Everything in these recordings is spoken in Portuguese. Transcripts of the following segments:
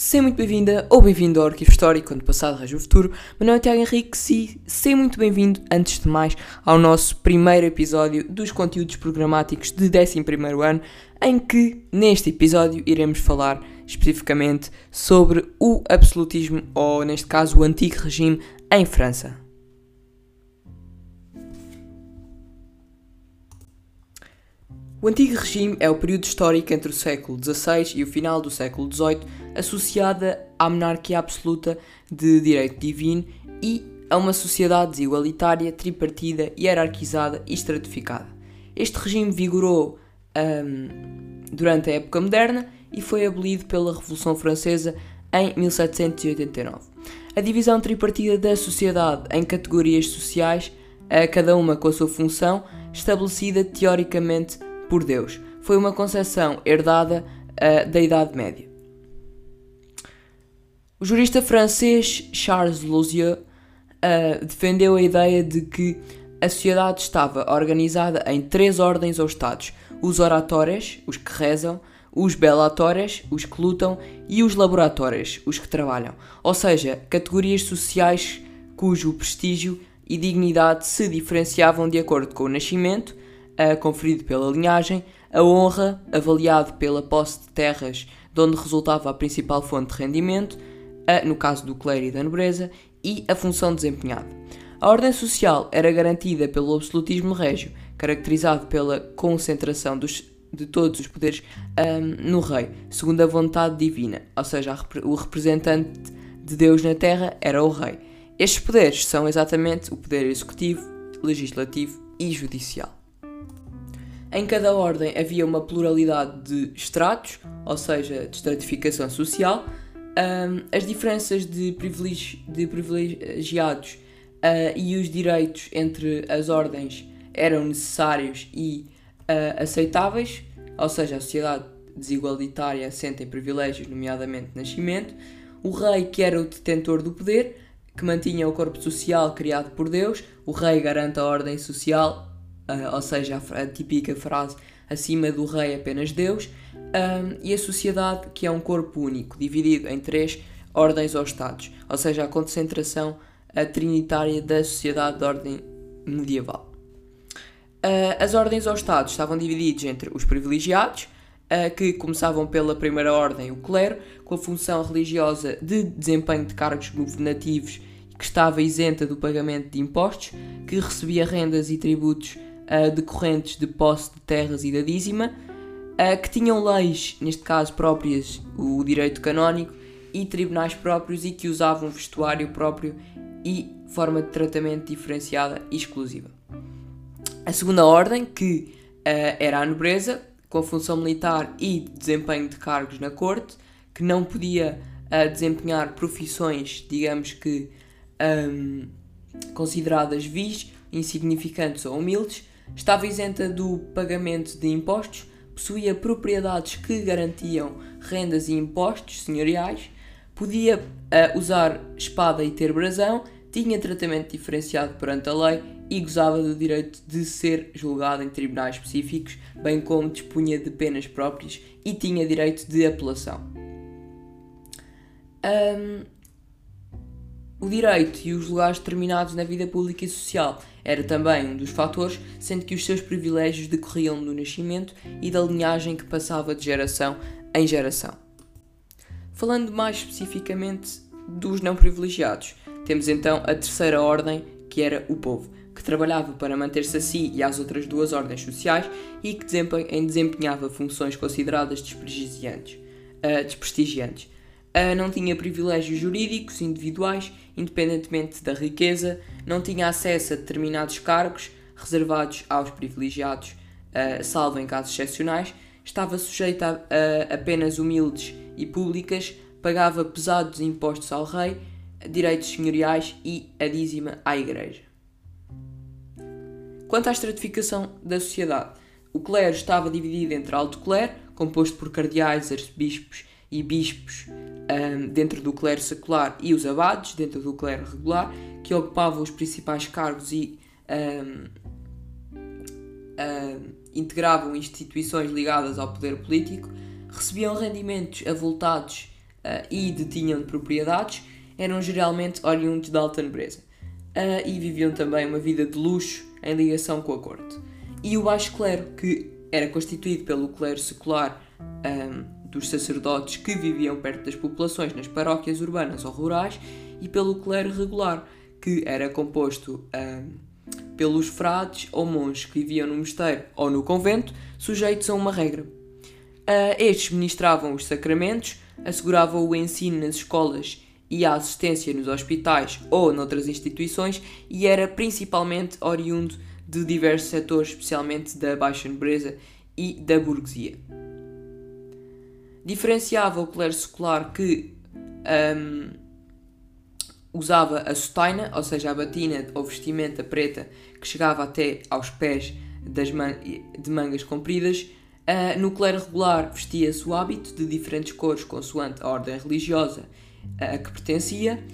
Seja muito bem-vinda ou bem-vindo ao Arquivo Histórico, quando passado reja o futuro. Meu nome é Tiago Henrique, sim, seja muito bem-vindo, antes de mais, ao nosso primeiro episódio dos conteúdos programáticos de 11 ano, em que, neste episódio, iremos falar especificamente sobre o absolutismo, ou neste caso, o antigo regime em França. O Antigo Regime é o período histórico entre o século XVI e o final do século XVIII, associada à monarquia absoluta de direito divino e a uma sociedade desigualitária, tripartida, hierarquizada e estratificada. Este regime vigorou um, durante a época moderna e foi abolido pela Revolução Francesa em 1789. A divisão tripartida da sociedade em categorias sociais, cada uma com a sua função, estabelecida teoricamente por Deus. Foi uma concepção herdada uh, da Idade Média. O jurista francês Charles Losieux uh, defendeu a ideia de que a sociedade estava organizada em três ordens ou estados: os oratórios, os que rezam, os bellatórios, os que lutam, e os laboratórios, os que trabalham. Ou seja, categorias sociais cujo prestígio e dignidade se diferenciavam de acordo com o nascimento, uh, conferido pela linhagem, a honra, avaliado pela posse de terras de onde resultava a principal fonte de rendimento, uh, no caso do clero e da nobreza, e a função desempenhada. A ordem social era garantida pelo absolutismo régio, caracterizado pela concentração dos, de todos os poderes um, no rei, segundo a vontade divina, ou seja, o representante de Deus na terra era o rei. Estes poderes são exatamente o poder executivo, legislativo e judicial. Em cada ordem havia uma pluralidade de estratos, ou seja, de estratificação social. Um, as diferenças de, privilegi de privilegiados uh, e os direitos entre as ordens eram necessários e uh, aceitáveis, ou seja, a sociedade desigualitária assenta em privilégios, nomeadamente nascimento. O rei, que era o detentor do poder, que mantinha o corpo social criado por Deus, o rei garante a ordem social uh, ou seja, a, a, típica frase acima do rei apenas Deus, e a sociedade que é um corpo único, dividido em três ordens ou estados, ou seja, a concentração a trinitária da sociedade de ordem medieval. Uh, as ordens ou estados estavam divididos entre os privilegiados, uh, que começavam pela primeira ordem, o clero, com a função religiosa de desempenho de cargos governativos que estava isenta do pagamento de impostos, que recebia rendas e tributos uh, decorrentes de posse de terras e da dízima, uh, que tinham leis, neste caso próprias, o direito canónico, e tribunais próprios e que usavam vestuário próprio e forma de tratamento diferenciada e exclusiva. A segunda ordem, que uh, era a nobreza, com função militar e desempenho de cargos na corte, que não podia uh, desempenhar profissões, digamos que um, consideradas vis, insignificantes ou humildes, estava isenta do pagamento de impostos, possuía propriedades que garantiam rendas e impostos senhoriais, podia uh, usar espada e ter brasão, tinha tratamento diferenciado perante a lei e gozava do direito de ser julgado em tribunais específicos, bem como dispunha de penas próprias e tinha direito de apelação. Um, o direito e os lugares determinados na vida pública e social era também um dos fatores, sendo que os seus privilégios decorriam do nascimento e da linhagem que passava de geração em geração. Falando mais especificamente dos não privilegiados, temos então a terceira ordem, que era o povo, que trabalhava para manter-se a si e às outras duas ordens sociais e que desempenhava funções consideradas desprestigiantes. Uh, desprestigiantes uh, não tinha privilégios jurídicos individuais, independentemente da riqueza, não tinha acesso a determinados cargos reservados aos privilegiados, uh, salvo em casos excepcionais, estava sujeito a, a apenas humildes e públicas, pagava pesados impostos ao rei, direitos senhoriais e a dízima à igreja. Quanto à estratificação da sociedade, o clero estava dividido entre alto clero, composto por cardeais, arcebispos e bispos um, dentro do clero secular e os abades dentro do clero regular, que ocupavam os principais cargos e um, um, integravam instituições ligadas ao poder político, recebiam rendimentos avultados e detinham propriedades eram geralmente oriundos da alta nobreza e viviam também uma vida de luxo em ligação com a corte. E o baixo clero, que era constituído pelo clero secular um, dos sacerdotes que viviam perto das populações nas paróquias urbanas ou rurais e pelo clero regular, que era composto pelos frades ou monges que viviam no mosteiro ou no convento, sujeitos a uma regra. Uh, estes ministravam os sacramentos, asseguravam o ensino nas escolas e a assistência nos hospitais ou noutras instituições e era principalmente oriundo de diversos setores, especialmente da baixa nobreza e da burguesia. Diferenciava o clero secular que um, usava a sotaina, ou seja, a batina ou vestimenta preta que chegava até aos pés das man de mangas compridas. Uh, no clero regular vestia-se o hábito de diferentes cores consoante a ordem religiosa a que pertencia.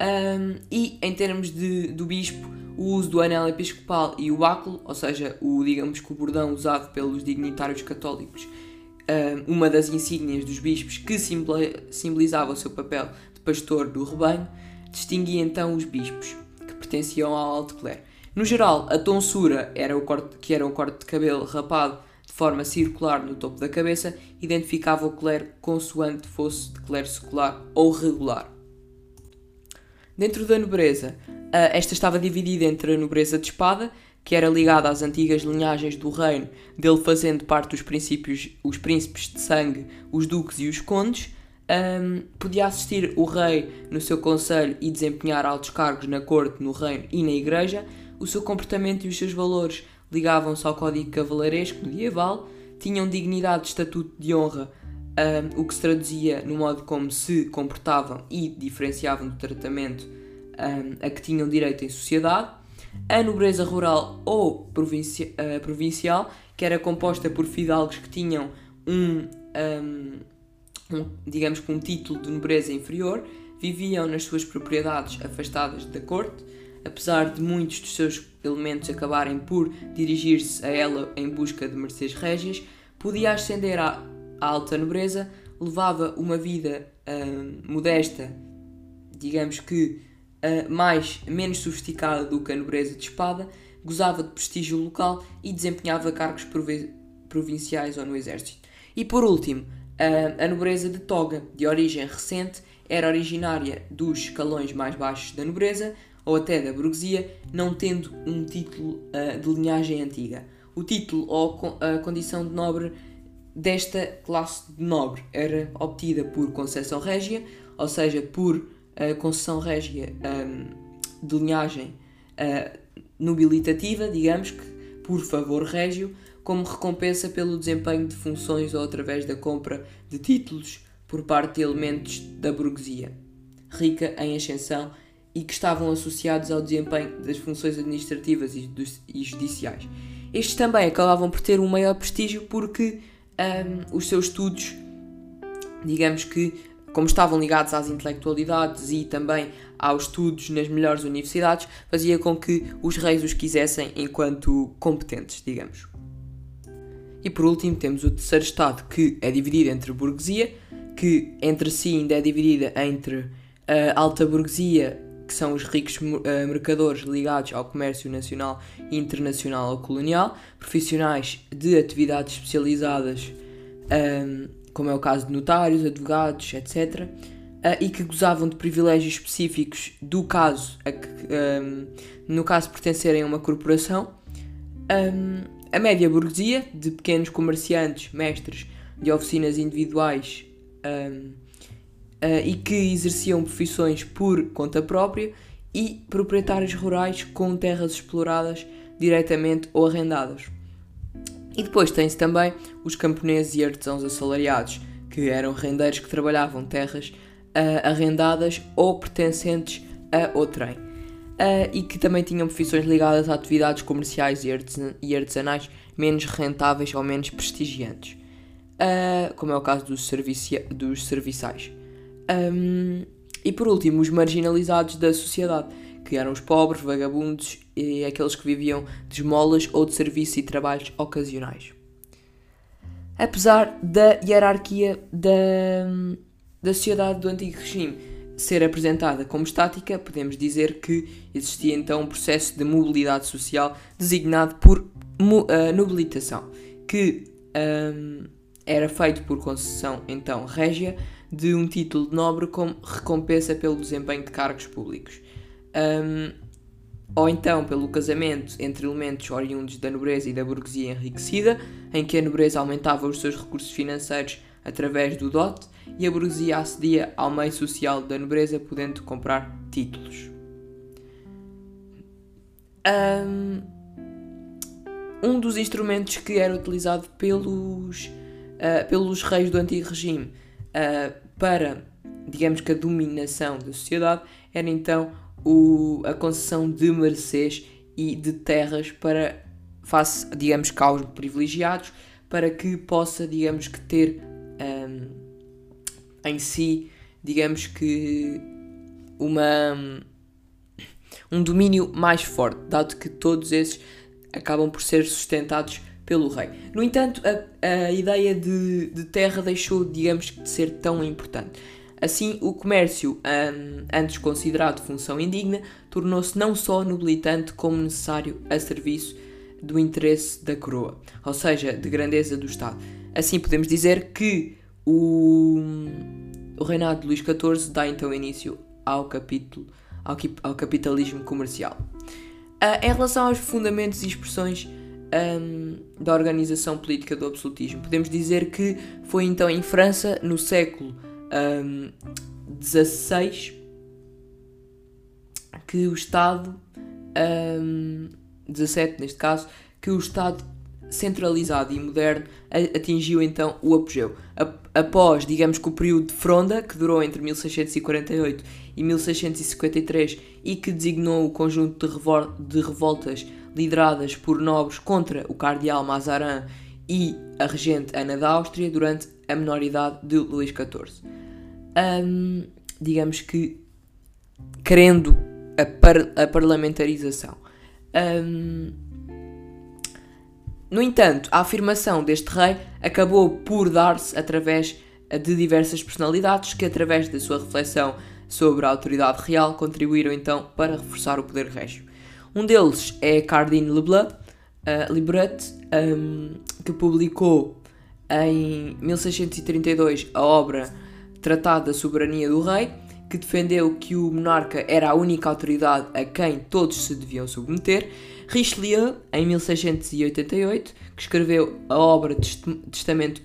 Um, e em termos de, do bispo, o uso do anel episcopal e o báculo, ou seja, o, digamos que o bordão usado pelos dignitários católicos, uma das insígnias dos bispos que simbolizava o seu papel de pastor do rebanho, distinguia então os bispos, que pertenciam ao alto clero. No geral, a tonsura, era o corte, que era um corte de cabelo rapado de forma circular no topo da cabeça, identificava o clero consoante fosse de clero secular ou regular. Dentro da nobreza, esta estava dividida entre a nobreza de espada, que era ligada às antigas linhagens do reino, dele fazendo parte dos princípios, os príncipes de sangue, os duques e os condes. Um, podia assistir o rei no seu conselho e desempenhar altos cargos na corte, no reino e na igreja. O seu comportamento e os seus valores ligavam-se ao código cavalaresco medieval, tinham dignidade de estatuto de honra um, o que se traduzia no modo como se comportavam e diferenciavam do tratamento um, a que tinham direito em sociedade, a nobreza rural ou provinci uh, provincial, que era composta por fidalgos que tinham um, um, digamos que um título de nobreza inferior, viviam nas suas propriedades afastadas da corte, apesar de muitos dos seus elementos acabarem por dirigir-se a ela em busca de mercês régias, podia ascender à a alta nobreza levava uma vida uh, modesta, digamos que uh, mais, menos sofisticada do que a nobreza de espada, gozava de prestígio local e desempenhava cargos provinciais ou no exército. E por último, uh, a nobreza de toga, de origem recente, era originária dos escalões mais baixos da nobreza ou até da burguesia, não tendo um título de linhagem antiga. O título ou a condição de nobre desta classe de nobre era obtida por concessão régia, ou seja, por uh, concessão régia um, de linhagem uh, nobilitativa, digamos que por favor régio, como recompensa pelo desempenho de funções ou através da compra de títulos por parte de elementos da burguesia, rica em ascensão e que estavam associados ao desempenho das funções administrativas e judiciais. Estes também acabavam por ter um maior prestígio porque um, os seus estudos, digamos que, como estavam ligados às intelectualidades e também aos estudos nas melhores universidades, fazia com que os reis os quisessem enquanto competentes, digamos. E por último temos o terceiro estado que é dividido entre burguesia, que entre si ainda é dividida entre a alta burguesia, que são os ricos mercadores ligados ao comércio nacional, internacional ou colonial, profissionais de atividades especializadas, um, como é o caso de notários, advogados, etc., uh, e que gozavam de privilégios específicos do caso, a que, um, no caso pertencerem a uma corporação, um, a média burguesia, de pequenos comerciantes, mestres de oficinas individuais uh, e que exerciam profissões por conta própria, e proprietários rurais com terras exploradas diretamente ou arrendadas. E depois tem-se também os camponeses e artesãos assalariados, que eram rendeiros que trabalhavam terras uh, arrendadas ou pertencentes a outrem. Uh, e que também tinham profissões ligadas a atividades comerciais e, artesan e artesanais menos rentáveis ou menos prestigiantes, uh, como é o caso dos, dos serviçais. Um, e por último, os marginalizados da sociedade, que eram os pobres, vagabundos e aqueles que viviam de esmolas ou de serviço e trabalhos ocasionais. Apesar da hierarquia da, da sociedade do antigo regime ser apresentada como estática, podemos dizer que existia então um processo de mobilidade social designado por uh, nobilitação, que um, era feito por concessão então régia de um título de nobre como recompensa pelo desempenho de cargos públicos. Um, ou então pelo casamento entre elementos oriundos da nobreza e da burguesia enriquecida, em que a nobreza aumentava os seus recursos financeiros através do dote e a burguesia acedia ao meio social da nobreza, podendo comprar títulos. Um dos instrumentos que era utilizado pelos, uh, pelos reis do antigo regime uh, para, digamos que, a dominação da sociedade era então o, a concessão de mercês e de terras para face, digamos que aos privilegiados, para que possa, digamos que, ter um, em si, digamos que, uma, um domínio mais forte, dado que todos esses acabam por ser sustentados pelo rei. No entanto, a, a ideia de, de, terra deixou, digamos, de ser tão importante. Assim, o comércio, um, antes considerado função indigna, tornou-se não só nobilitante como necessário a serviço do interesse da coroa, ou seja, de grandeza do Estado. Assim, podemos dizer que o, o reinado de Luís XIV dá então início ao capítulo ao, ao capitalismo comercial. Uh, em relação aos fundamentos e expressões um, da organização política do absolutismo, podemos dizer que foi então em França, no século Um, que o Estado, um, 17 neste caso, que o Estado centralizado e moderno atingiu então o apogeu. Após, digamos que o período de fronda, que durou entre 1648 e 1653 e que designou o conjunto de, revol de revoltas lideradas por nobres contra o cardeal Mazarin e a regente Ana da Áustria durante a menoridade de Luís XIV. Um, digamos que querendo a, par a parlamentarização. Um, no entanto, a afirmação deste rei acabou por dar-se através de diversas personalidades que, através da sua reflexão sobre a autoridade real, contribuíram então para reforçar o poder régio. Um deles é Cardine Leblanc, uh, Libret, um, que publicou em 1632 a obra Tratado da Soberania do Rei, que defendeu que o monarca era a única autoridade a quem todos se deviam submeter, Richelieu, em 1688, que escreveu a obra Testamento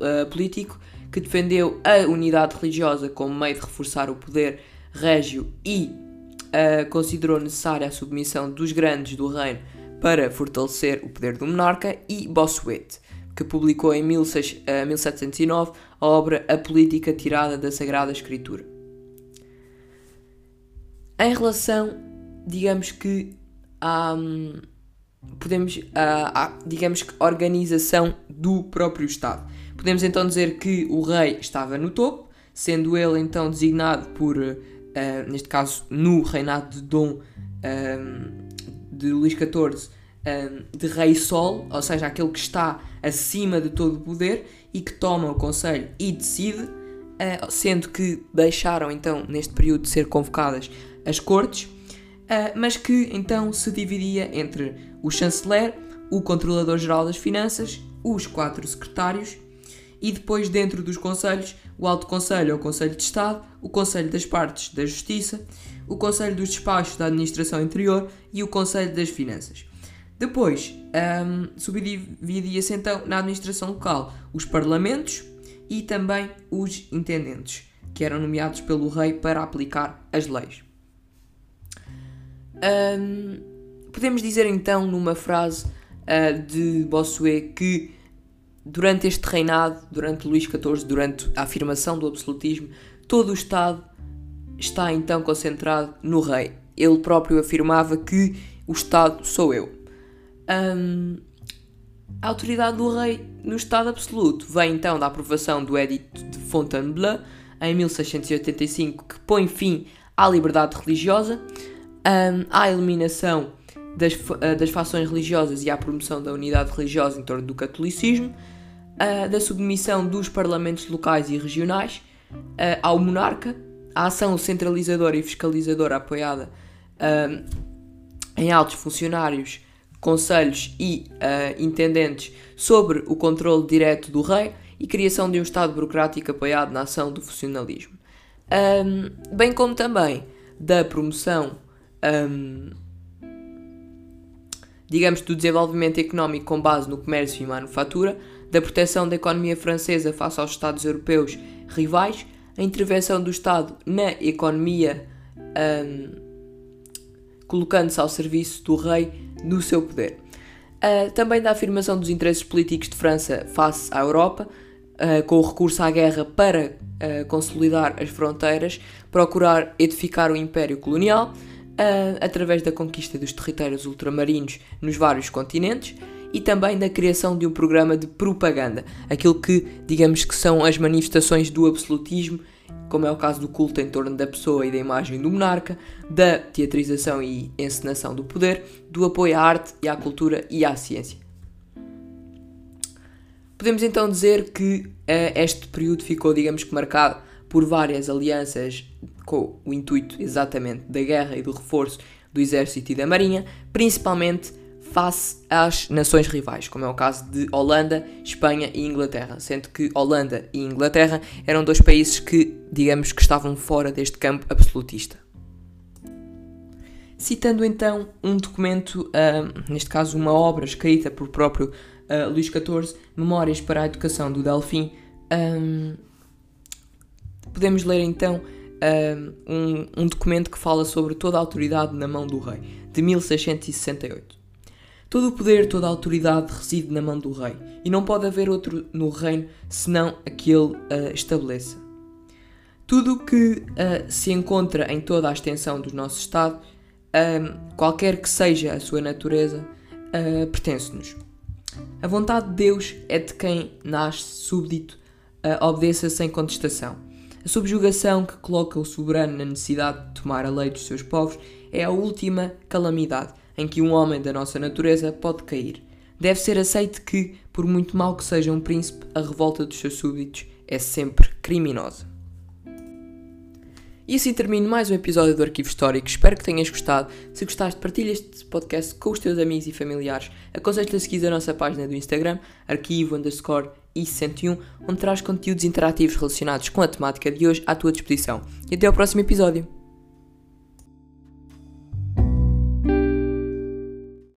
eh, Político, que defendeu a unidade religiosa como meio de reforçar o poder régio e uh, considerou necessária a submissão dos grandes do reino para fortalecer o poder do monarca, e Bossuet, que publicou em 1709 eh, a obra A Política Tirada da Sagrada Escritura. Em relação, digamos que à, podemos, à, à, digamos que organização do próprio Estado. Podemos então dizer que o rei estava no topo, sendo ele então designado por, uh, neste caso, no reinado de Dom um, de Luís XIV, de Rei Sol, ou seja, aquele que está acima de todo o poder e que toma o conselho e decide, uh, sendo que deixaram então neste período de ser convocadas as cortes, uh, mas que então se dividia entre o chanceler, o controlador-geral das finanças, os quatro secretários e depois dentro dos conselhos, o Alto Conselho ou Conselho de Estado, o Conselho das Partes da Justiça, o Conselho dos Despachos da Administração Interior e o Conselho das Finanças. Depois, um, subdividia-se então na administração local os parlamentos e também os intendentes, que eram nomeados pelo rei para aplicar as leis. Um, podemos dizer então, numa frase uh, de Bossuet, que durante este reinado, durante Luís XIV, durante a afirmação do absolutismo, todo o Estado está então concentrado no rei. Ele próprio afirmava que o Estado sou eu. Um, a autoridade do rei no Estado absoluto. Vem então da aprovação do Edito de Fontainebleau em 1685, que põe fim à liberdade religiosa um, à eliminação das, uh, das fações religiosas e à promoção da unidade religiosa em torno do catolicismo, uh, da submissão dos parlamentos locais e regionais, uh, ao monarca, a ação centralizadora e fiscalizadora apoiada em altos funcionários, conselhos e uh, intendentes sobre o controle direto do rei e criação de um Estado burocrático apoiado na ação do funcionalismo. Um, bem como também da promoção, um, digamos, do desenvolvimento económico com base no comércio e manufatura, da proteção da economia francesa face aos Estados europeus rivais, a intervenção do Estado na economia, um, colocando-se ao serviço do rei no seu poder. Uh, também da afirmação dos interesses políticos de França face à Europa, uh, com o recurso à guerra para uh, consolidar as fronteiras, procurar edificar o Império Colonial, através da conquista dos territórios ultramarinos nos vários continentes e também da criação de um programa de propaganda, aquilo que digamos que são as manifestações do absolutismo como é o caso do culto em torno da pessoa e da imagem do monarca, da teatrização e encenação do poder, do apoio à arte e à cultura e à ciência. Podemos então dizer que uh, este período ficou, digamos que, marcado por várias alianças com o intuito exatamente da guerra e do reforço do exército e da marinha, principalmente face às nações rivais, como é o caso de Holanda, Espanha e Inglaterra, sendo que Holanda e Inglaterra eram dois países que, digamos que estavam fora deste campo absolutista. Citando então um documento, uh, neste caso uma obra escrita por próprio uh, Luís XIV, Memórias para a Educação do Delfim, um, podemos ler então um, um documento que fala sobre toda a autoridade na mão do rei, de 1668. Todo o poder, toda a autoridade reside na mão do rei, e não pode haver outro no reino senão aquele uh, estabeleça. Tudo o que uh, se encontra em toda a extensão do nosso Estado, uh, qualquer que seja a sua natureza, uh, pertence-nos. A vontade de Deus é de quem nasce súbdito, obedeça sem contestação. A subjugação que coloca o soberano na necessidade de tomar a lei dos seus povos é a última calamidade em que um homem da nossa natureza pode cair. Deve ser aceito que, por muito mal que seja um príncipe, a revolta dos seus súbditos é sempre criminosa. E assim termino mais um episódio do Arquivo Histórico. Espero que tenhas gostado. Se gostaste, partilha este podcast com os teus amigos e familiares. Aconselho-te a seguir a nossa página do Instagram, arquivo underscore i101, onde traz conteúdos interativos relacionados com a temática de hoje à tua disposição. E até ao próximo episódio.